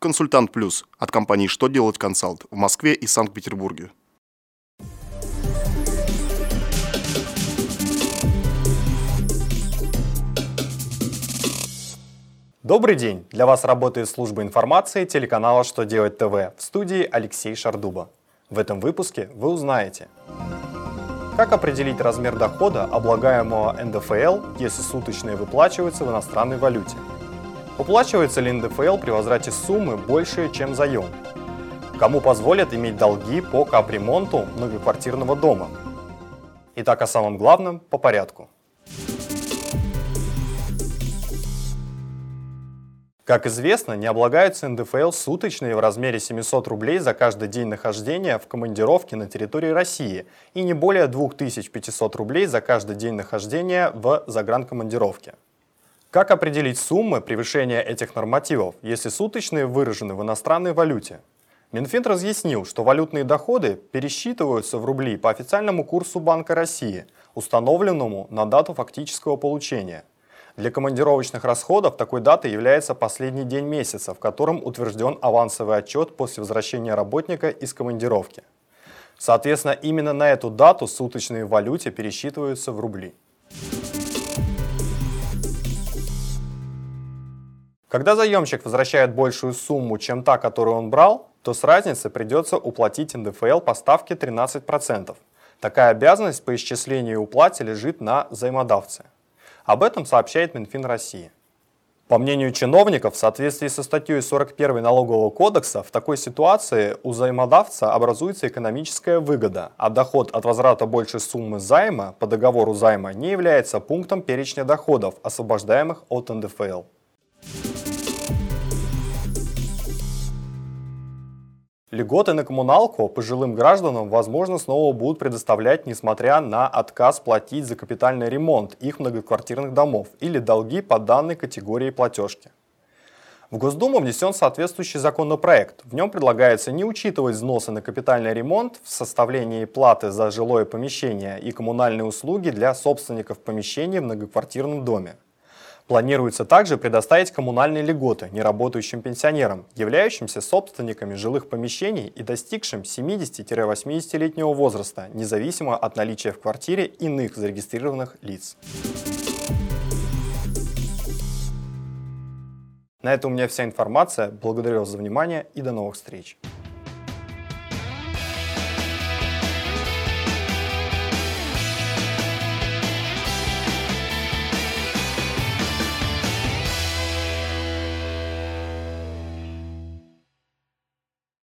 Консультант Плюс от компании «Что делать консалт» в Москве и Санкт-Петербурге. Добрый день! Для вас работает служба информации телеканала «Что делать ТВ» в студии Алексей Шардуба. В этом выпуске вы узнаете, как определить размер дохода, облагаемого НДФЛ, если суточные выплачиваются в иностранной валюте – Уплачивается ли НДФЛ при возврате суммы больше, чем заем? Кому позволят иметь долги по капремонту многоквартирного дома? Итак, о самом главном по порядку. Как известно, не облагаются НДФЛ суточные в размере 700 рублей за каждый день нахождения в командировке на территории России и не более 2500 рублей за каждый день нахождения в загранкомандировке. Как определить суммы превышения этих нормативов, если суточные выражены в иностранной валюте? Минфин разъяснил, что валютные доходы пересчитываются в рубли по официальному курсу Банка России, установленному на дату фактического получения. Для командировочных расходов такой датой является последний день месяца, в котором утвержден авансовый отчет после возвращения работника из командировки. Соответственно, именно на эту дату суточные в валюте пересчитываются в рубли. Когда заемщик возвращает большую сумму, чем та, которую он брал, то с разницы придется уплатить НДФЛ по ставке 13%. Такая обязанность по исчислению и уплате лежит на взаимодавце. Об этом сообщает Минфин России. По мнению чиновников, в соответствии со статьей 41 Налогового кодекса, в такой ситуации у взаимодавца образуется экономическая выгода, а доход от возврата большей суммы займа по договору займа не является пунктом перечня доходов, освобождаемых от НДФЛ. Льготы на коммуналку пожилым гражданам, возможно, снова будут предоставлять, несмотря на отказ платить за капитальный ремонт их многоквартирных домов или долги по данной категории платежки. В Госдуму внесен соответствующий законопроект. В нем предлагается не учитывать взносы на капитальный ремонт в составлении платы за жилое помещение и коммунальные услуги для собственников помещений в многоквартирном доме. Планируется также предоставить коммунальные льготы неработающим пенсионерам, являющимся собственниками жилых помещений и достигшим 70-80-летнего возраста, независимо от наличия в квартире иных зарегистрированных лиц. На этом у меня вся информация. Благодарю вас за внимание и до новых встреч.